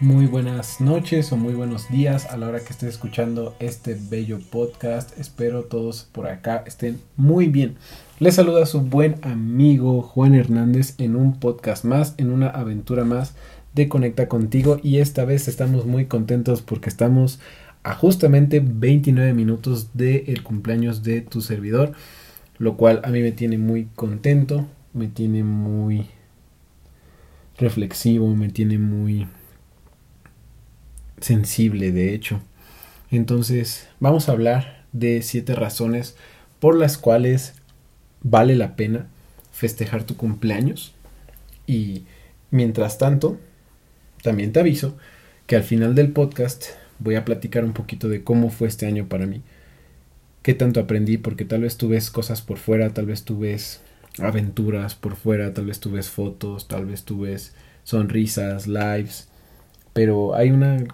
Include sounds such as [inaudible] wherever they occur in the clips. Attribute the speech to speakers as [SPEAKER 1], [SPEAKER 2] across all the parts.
[SPEAKER 1] Muy buenas noches o muy buenos días a la hora que estés escuchando este bello podcast. Espero todos por acá estén muy bien. Les saluda su buen amigo Juan Hernández en un podcast más, en una aventura más de Conecta contigo y esta vez estamos muy contentos porque estamos a justamente 29 minutos del cumpleaños de tu servidor, lo cual a mí me tiene muy contento, me tiene muy reflexivo, me tiene muy sensible, de hecho. Entonces, vamos a hablar de siete razones por las cuales vale la pena festejar tu cumpleaños. Y mientras tanto, también te aviso que al final del podcast voy a platicar un poquito de cómo fue este año para mí. Qué tanto aprendí, porque tal vez tú ves cosas por fuera, tal vez tú ves aventuras por fuera, tal vez tú ves fotos, tal vez tú ves sonrisas, lives, pero hay una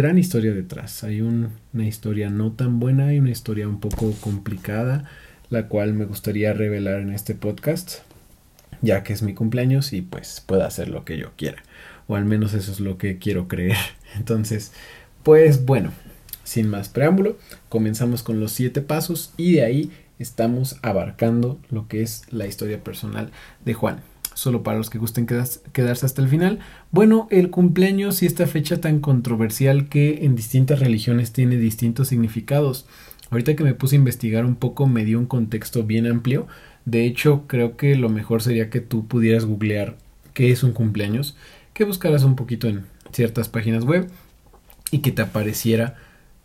[SPEAKER 1] gran historia detrás. Hay una historia no tan buena y una historia un poco complicada, la cual me gustaría revelar en este podcast, ya que es mi cumpleaños y pues pueda hacer lo que yo quiera. O al menos eso es lo que quiero creer. [laughs] Entonces, pues bueno, sin más preámbulo, comenzamos con los siete pasos y de ahí estamos abarcando lo que es la historia personal de Juan solo para los que gusten quedarse hasta el final. Bueno, el cumpleaños y esta fecha tan controversial que en distintas religiones tiene distintos significados. Ahorita que me puse a investigar un poco me dio un contexto bien amplio. De hecho, creo que lo mejor sería que tú pudieras googlear qué es un cumpleaños, que buscaras un poquito en ciertas páginas web y que te apareciera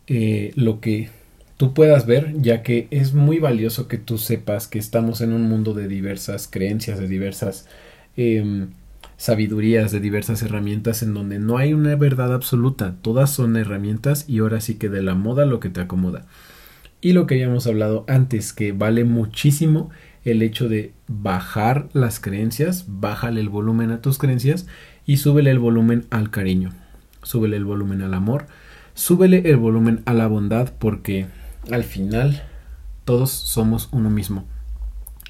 [SPEAKER 1] eh, lo que tú puedas ver, ya que es muy valioso que tú sepas que estamos en un mundo de diversas creencias, de diversas em, sabidurías, de diversas herramientas en donde no hay una verdad absoluta, todas son herramientas y ahora sí que de la moda lo que te acomoda. Y lo que habíamos hablado antes, que vale muchísimo el hecho de bajar las creencias, bájale el volumen a tus creencias y súbele el volumen al cariño, súbele el volumen al amor, súbele el volumen a la bondad porque al final todos somos uno mismo.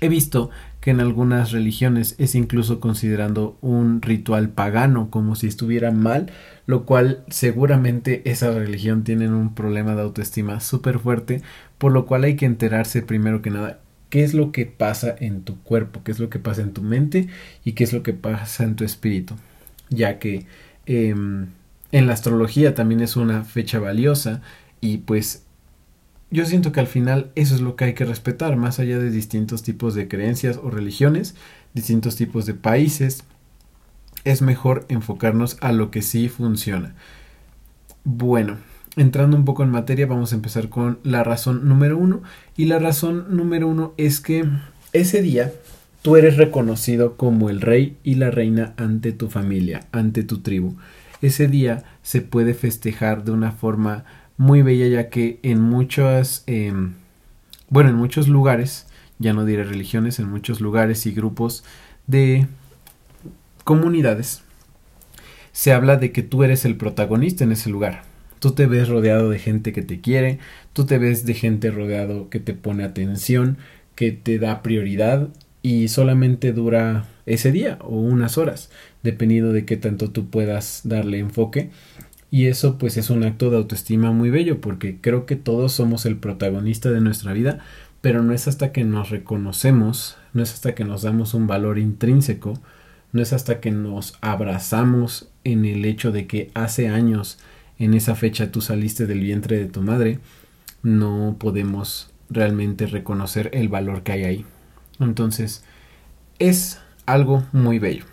[SPEAKER 1] He visto que en algunas religiones es incluso considerando un ritual pagano como si estuviera mal, lo cual seguramente esa religión tiene un problema de autoestima súper fuerte, por lo cual hay que enterarse primero que nada qué es lo que pasa en tu cuerpo, qué es lo que pasa en tu mente y qué es lo que pasa en tu espíritu, ya que em, en la astrología también es una fecha valiosa y pues yo siento que al final eso es lo que hay que respetar, más allá de distintos tipos de creencias o religiones, distintos tipos de países, es mejor enfocarnos a lo que sí funciona. Bueno, entrando un poco en materia, vamos a empezar con la razón número uno. Y la razón número uno es que ese día tú eres reconocido como el rey y la reina ante tu familia, ante tu tribu. Ese día se puede festejar de una forma muy bella ya que en muchas, em, bueno, en muchos lugares, ya no diré religiones, en muchos lugares y grupos de comunidades, se habla de que tú eres el protagonista en ese lugar. Tú te ves rodeado de gente que te quiere, tú te ves de gente rodeado que te pone atención, que te da prioridad y solamente dura ese día o unas horas, dependiendo de qué tanto tú puedas darle enfoque y eso pues es un acto de autoestima muy bello porque creo que todos somos el protagonista de nuestra vida, pero no es hasta que nos reconocemos, no es hasta que nos damos un valor intrínseco, no es hasta que nos abrazamos en el hecho de que hace años en esa fecha tú saliste del vientre de tu madre, no podemos realmente reconocer el valor que hay ahí. Entonces, es algo muy bello.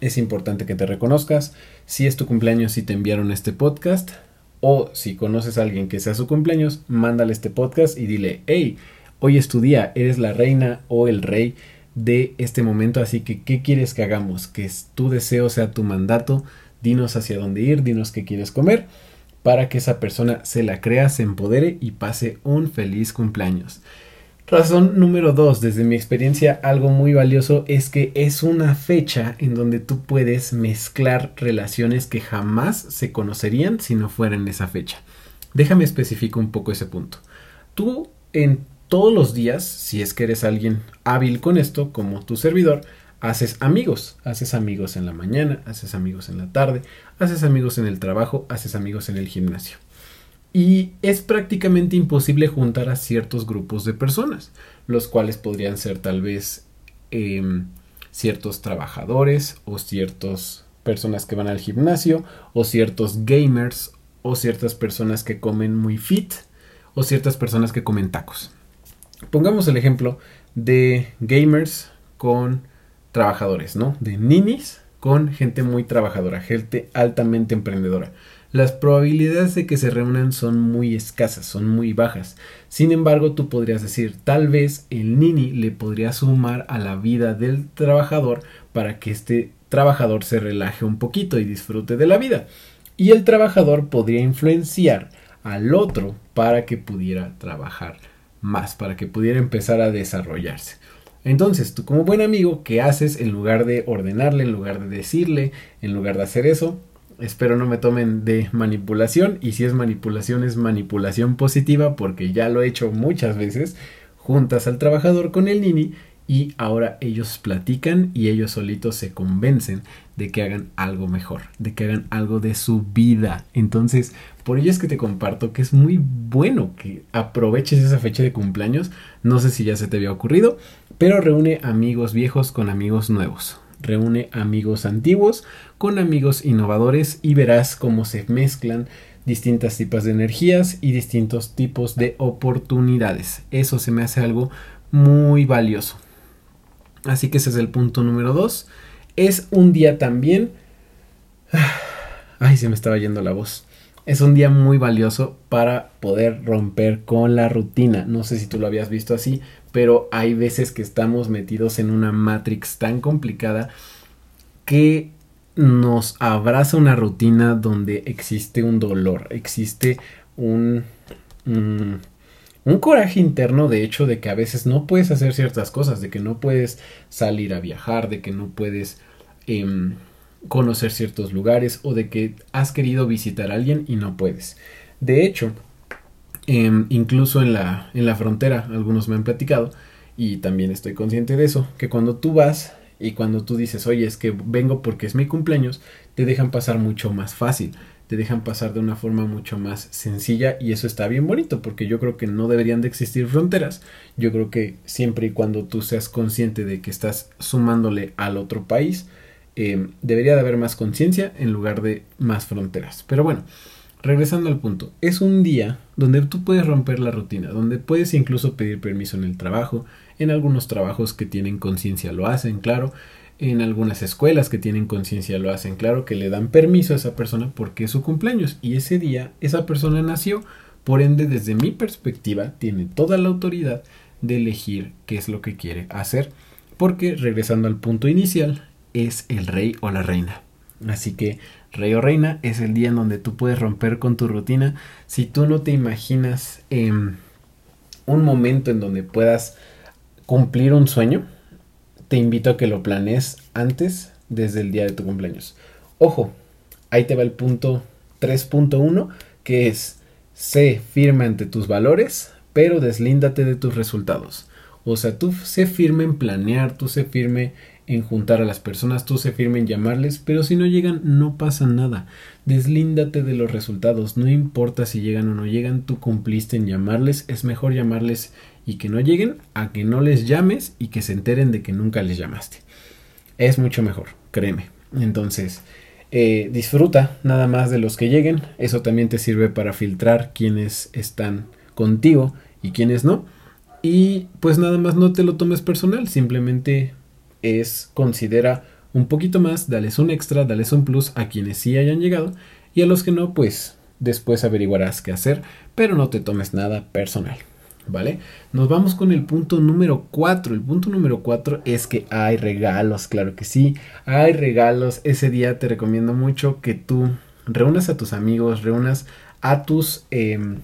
[SPEAKER 1] Es importante que te reconozcas, si es tu cumpleaños y te enviaron este podcast, o si conoces a alguien que sea su cumpleaños, mándale este podcast y dile, hey, hoy es tu día, eres la reina o el rey de este momento, así que ¿qué quieres que hagamos? Que tu deseo sea tu mandato, dinos hacia dónde ir, dinos qué quieres comer, para que esa persona se la crea, se empodere y pase un feliz cumpleaños. Razón número dos, desde mi experiencia, algo muy valioso es que es una fecha en donde tú puedes mezclar relaciones que jamás se conocerían si no fueran esa fecha. Déjame especificar un poco ese punto. Tú en todos los días, si es que eres alguien hábil con esto, como tu servidor, haces amigos, haces amigos en la mañana, haces amigos en la tarde, haces amigos en el trabajo, haces amigos en el gimnasio. Y es prácticamente imposible juntar a ciertos grupos de personas, los cuales podrían ser tal vez em, ciertos trabajadores o ciertas personas que van al gimnasio o ciertos gamers o ciertas personas que comen muy fit o ciertas personas que comen tacos. Pongamos el ejemplo de gamers con trabajadores, ¿no? De ninis con gente muy trabajadora, gente altamente emprendedora. Las probabilidades de que se reúnan son muy escasas, son muy bajas. Sin embargo, tú podrías decir, tal vez el nini le podría sumar a la vida del trabajador para que este trabajador se relaje un poquito y disfrute de la vida. Y el trabajador podría influenciar al otro para que pudiera trabajar más, para que pudiera empezar a desarrollarse. Entonces, tú como buen amigo, ¿qué haces en lugar de ordenarle, en lugar de decirle, en lugar de hacer eso? Espero no me tomen de manipulación y si es manipulación es manipulación positiva porque ya lo he hecho muchas veces. Juntas al trabajador con el nini y ahora ellos platican y ellos solitos se convencen de que hagan algo mejor, de que hagan algo de su vida. Entonces, por ello es que te comparto que es muy bueno que aproveches esa fecha de cumpleaños. No sé si ya se te había ocurrido, pero reúne amigos viejos con amigos nuevos. Reúne amigos antiguos con amigos innovadores y verás cómo se mezclan distintas tipos de energías y distintos tipos de oportunidades. Eso se me hace algo muy valioso. Así que ese es el punto número dos. Es un día también... Ay, se me estaba yendo la voz. Es un día muy valioso para poder romper con la rutina. No sé si tú lo habías visto así, pero hay veces que estamos metidos en una matrix tan complicada que nos abraza una rutina donde existe un dolor, existe un, un, coraje interno de hecho de que a veces no puedes hacer ciertas cosas, de que no puedes salir a viajar, de que no puedes em, conocer ciertos lugares o de que has querido visitar a alguien y no puedes. De hecho, Em, incluso en la, en la frontera, algunos me han platicado, y también estoy consciente de eso, que cuando tú vas y cuando tú dices, oye, es que vengo porque es mi cumpleaños, te dejan pasar mucho más fácil, te dejan pasar de una forma mucho más sencilla y eso está bien bonito porque yo creo que no deberían de existir fronteras. Yo creo que siempre y cuando tú seas consciente de que estás sumándole al otro país, em, debería de haber más conciencia en lugar de más fronteras. Pero bueno, regresando al punto, es un día donde tú puedes romper la rutina, donde puedes incluso pedir permiso en el trabajo, en algunos trabajos que tienen conciencia lo hacen, claro, en algunas escuelas que tienen conciencia lo hacen, claro, que le dan permiso a esa persona porque es su cumpleaños y ese día esa persona nació, por ende desde mi perspectiva tiene toda la autoridad de elegir qué es lo que quiere hacer, porque regresando al punto inicial, es el rey o la reina. Así que rey o reina es el día en donde tú puedes romper con tu rutina. Si tú no te imaginas em, un momento en donde puedas cumplir un sueño, te invito a que lo planees antes desde el día de tu cumpleaños. Ojo, ahí te va el punto 3.1 que es sé firme ante tus valores, pero deslíndate de tus resultados. O sea, tú sé firme en planear, tú sé firme en juntar a las personas, tú se firme en llamarles, pero si no llegan no pasa nada. Deslíndate de los resultados, no importa si llegan o no llegan, tú cumpliste en llamarles, es mejor llamarles y que no lleguen a que no les llames y que se enteren de que nunca les llamaste. Es mucho mejor, créeme. Entonces, eh, disfruta nada más de los que lleguen, eso también te sirve para filtrar quienes están contigo y quienes no. Y pues nada más no te lo tomes personal, simplemente es considera un poquito más, dales un extra, dales un plus a quienes sí hayan llegado y a los que no, pues después averiguarás qué hacer, pero no te tomes nada personal. ¿Vale? Nos vamos con el punto número 4. El punto número 4 es que hay regalos, claro que sí, hay regalos. Ese día te recomiendo mucho que tú reúnas a tus amigos, reúnas a tus em,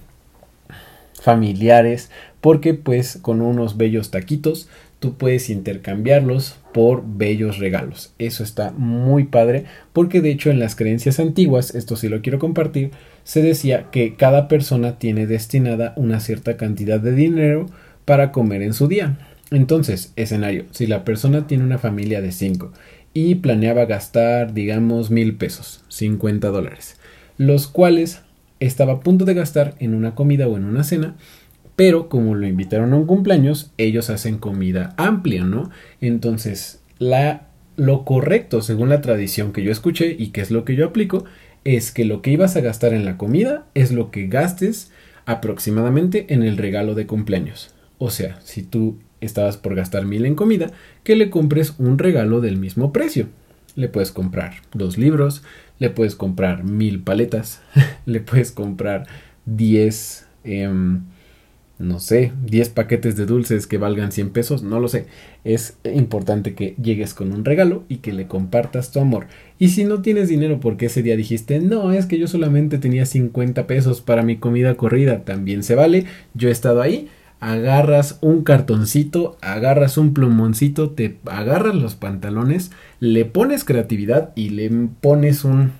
[SPEAKER 1] familiares, porque pues con unos bellos taquitos tú puedes intercambiarlos por bellos regalos. Eso está muy padre porque de hecho en las creencias antiguas, esto sí lo quiero compartir, se decía que cada persona tiene destinada una cierta cantidad de dinero para comer en su día. Entonces, escenario, si la persona tiene una familia de 5 y planeaba gastar, digamos, mil pesos, 50 dólares, los cuales estaba a punto de gastar en una comida o en una cena, pero como lo invitaron a un cumpleaños, ellos hacen comida amplia, ¿no? Entonces, la, lo correcto, según la tradición que yo escuché y que es lo que yo aplico, es que lo que ibas a gastar en la comida es lo que gastes aproximadamente en el regalo de cumpleaños. O sea, si tú estabas por gastar mil en comida, que le compres un regalo del mismo precio. Le puedes comprar dos libros, le puedes comprar mil paletas, [laughs] le puedes comprar diez no sé, 10 paquetes de dulces que valgan 100 pesos, no lo sé. Es importante que llegues con un regalo y que le compartas tu amor. Y si no tienes dinero porque ese día dijiste, no, es que yo solamente tenía 50 pesos para mi comida corrida, también se vale. Yo he estado ahí. Agarras un cartoncito, agarras un plumoncito, te agarras los pantalones, le pones creatividad y le pones un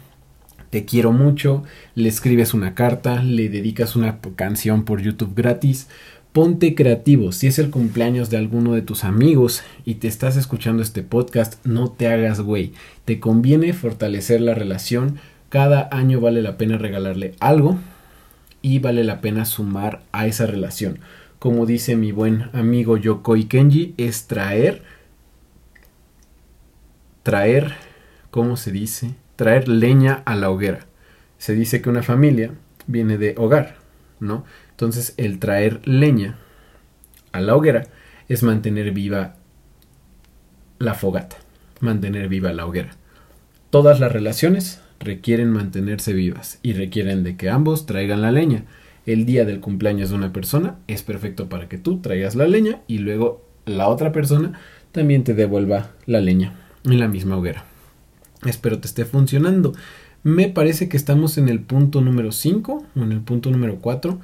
[SPEAKER 1] te quiero mucho, le escribes una carta, le dedicas una canción por YouTube gratis. Ponte creativo, si es el cumpleaños de alguno de tus amigos y te estás escuchando este podcast, no te hagas güey. Te conviene fortalecer la relación. Cada año vale la pena regalarle algo y vale la pena sumar a esa relación. Como dice mi buen amigo Yokoi Kenji, es traer, traer, ¿cómo se dice? Traer leña a la hoguera. Se dice que una familia viene de hogar, ¿no? Entonces el traer leña a la hoguera es mantener viva la fogata, mantener viva la hoguera. Todas las relaciones requieren mantenerse vivas y requieren de que ambos traigan la leña. El día del cumpleaños de una persona es perfecto para que tú traigas la leña y luego la otra persona también te devuelva la leña en la misma hoguera. Espero te esté funcionando. Me parece que estamos en el punto número 5 o en el punto número 4.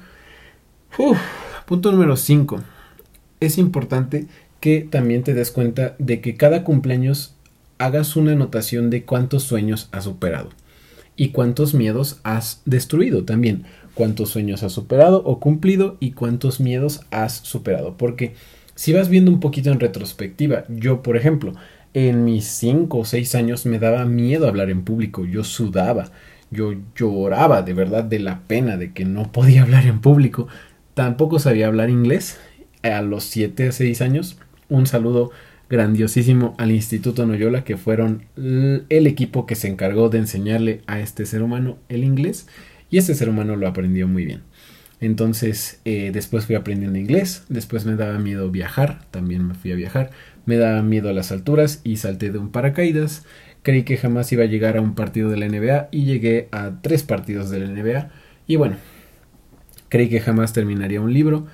[SPEAKER 1] punto número 5. Es importante que también te des cuenta de que cada cumpleaños hagas una anotación de cuántos sueños has superado y cuántos miedos has destruido también. Cuántos sueños has superado o cumplido y cuántos miedos has superado. Porque si vas viendo un poquito en retrospectiva, yo por ejemplo, en mis cinco o seis años me daba miedo hablar en público, yo sudaba, yo lloraba de verdad de la pena de que no podía [laughs] hablar en público. Tampoco sabía hablar inglés. A los siete o seis años, un saludo grandiosísimo al Instituto Noyola, que fueron el equipo que se encargó de enseñarle a este ser humano el inglés, y este ser humano lo aprendió muy bien. Entonces, eh, después fui aprendiendo inglés, después me daba miedo viajar, también me fui a viajar, me daba miedo a las alturas y salté de un paracaídas. Creí que jamás iba a llegar a un partido de la NBA y llegué a tres partidos de la NBA. Y bueno, creí que jamás terminaría un libro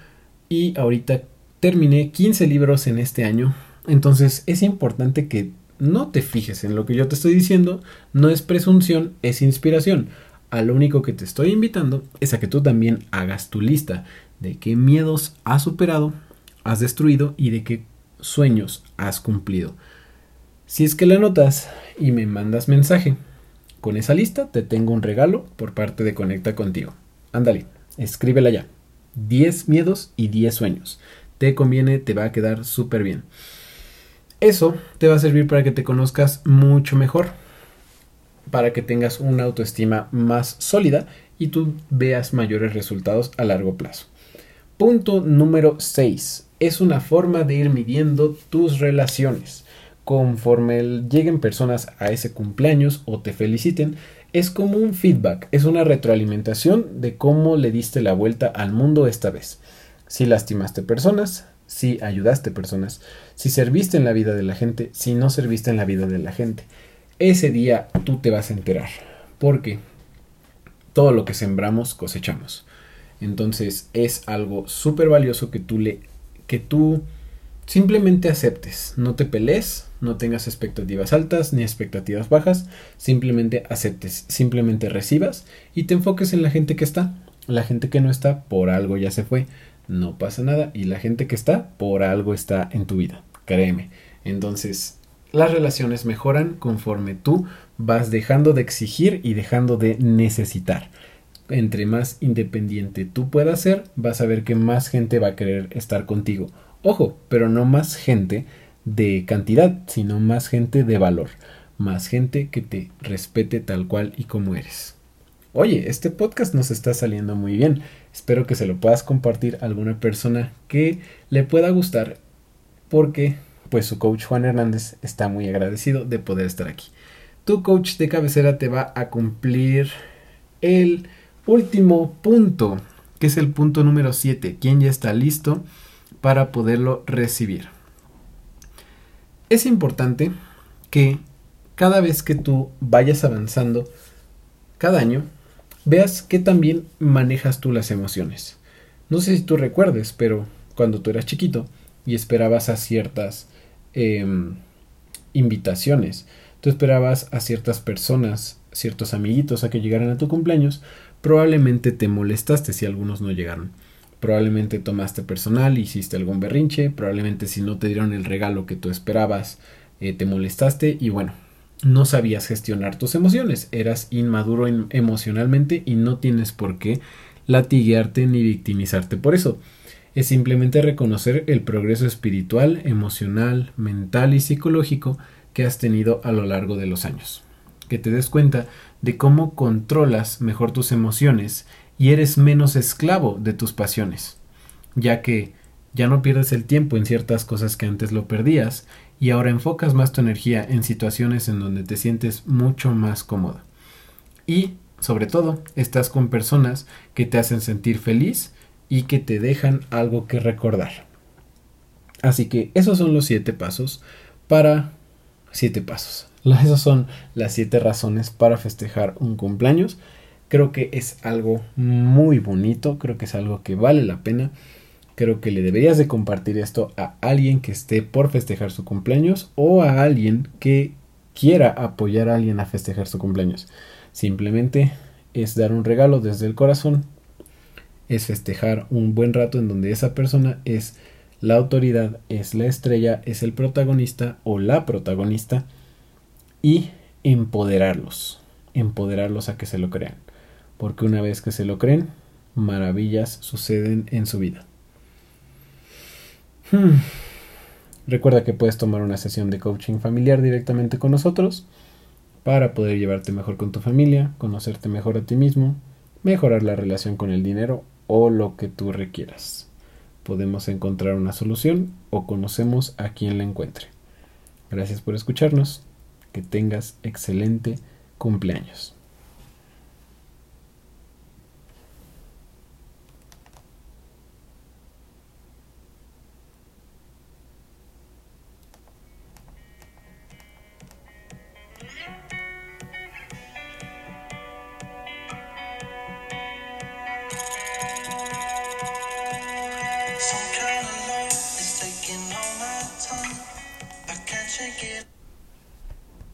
[SPEAKER 1] y ahorita terminé 15 libros en este año. Entonces es importante que no te fijes en lo que yo te estoy diciendo, no es presunción, es inspiración. A lo único que te estoy invitando es a que tú también hagas tu lista de qué miedos has superado, has destruido y de qué sueños has cumplido. Si es que la notas y me mandas mensaje con esa lista, te tengo un regalo por parte de Conecta contigo. Ándale, escríbela ya. 10 miedos y 10 sueños. Te conviene, te va a quedar súper bien. Eso te va a servir para que te conozcas mucho mejor, para que tengas una autoestima más sólida y tú veas mayores resultados a largo plazo. Punto número 6 es una forma de ir midiendo tus relaciones. Conforme lleguen personas a ese cumpleaños o te feliciten, es como un feedback, es una retroalimentación de cómo le diste la vuelta al mundo esta vez. Si lastimaste personas, si ayudaste personas, si serviste en la vida de la gente, si no serviste en la vida de la gente. Ese día tú te vas a enterar, porque todo lo que sembramos cosechamos. Entonces es algo súper valioso que tú le que tú simplemente aceptes, no te pelees, no tengas expectativas altas ni expectativas bajas, simplemente aceptes, simplemente recibas y te enfoques en la gente que está. La gente que no está, por algo ya se fue, no pasa nada y la gente que está, por algo está en tu vida, créeme. Entonces, las relaciones mejoran conforme tú vas dejando de exigir y dejando de necesitar entre más independiente tú puedas ser, vas a ver que más gente va a querer estar contigo. Ojo, pero no más gente de cantidad, sino más gente de valor, más gente que te respete tal cual y como eres. Oye, este podcast nos está saliendo muy bien. Espero que se lo puedas compartir a alguna persona que le pueda gustar porque pues su coach Juan Hernández está muy agradecido de poder estar aquí. Tu coach de cabecera te va a cumplir el último punto, que es el punto número 7, quien ya está listo para poderlo recibir. Es importante que cada vez que tú vayas avanzando cada año, veas que también manejas tú las emociones. No sé si tú recuerdes, pero cuando tú eras chiquito y esperabas a ciertas em, invitaciones, tú esperabas a ciertas personas, ciertos amiguitos a que llegaran a tu cumpleaños, probablemente te molestaste si algunos no llegaron. Probablemente tomaste personal, hiciste algún berrinche, probablemente si no te dieron el regalo que tú esperabas, eh, te molestaste y bueno, no sabías gestionar tus emociones, eras inmaduro emocionalmente y no tienes por qué latiguearte ni victimizarte por eso. Es simplemente reconocer el progreso espiritual, emocional, mental y psicológico que has tenido a lo largo de los años. Que te des cuenta de cómo controlas mejor tus emociones y eres menos esclavo de tus pasiones, ya que ya no pierdes el tiempo en ciertas cosas que antes lo perdías y ahora enfocas más tu energía en situaciones en donde te sientes mucho más cómoda. Y, sobre todo, estás con personas que te hacen sentir feliz y que te dejan algo que recordar. Así que esos son los siete pasos para siete pasos. Esas son las siete razones para festejar un cumpleaños. Creo que es algo muy bonito, creo que es algo que vale la pena. Creo que le deberías de compartir esto a alguien que esté por festejar su cumpleaños o a alguien que quiera apoyar a alguien a festejar su cumpleaños. Simplemente es dar un regalo desde el corazón, es festejar un buen rato en donde esa persona es la autoridad es la estrella, es el protagonista o la protagonista y empoderarlos, empoderarlos a que se lo crean. Porque una vez que se lo creen, maravillas suceden en su vida. Hmm. Recuerda que puedes tomar una sesión de coaching familiar directamente con nosotros para poder llevarte mejor con tu familia, conocerte mejor a ti mismo, mejorar la relación con el dinero o lo que tú requieras podemos encontrar una solución o conocemos a quien la encuentre. Gracias por escucharnos. Que tengas excelente cumpleaños.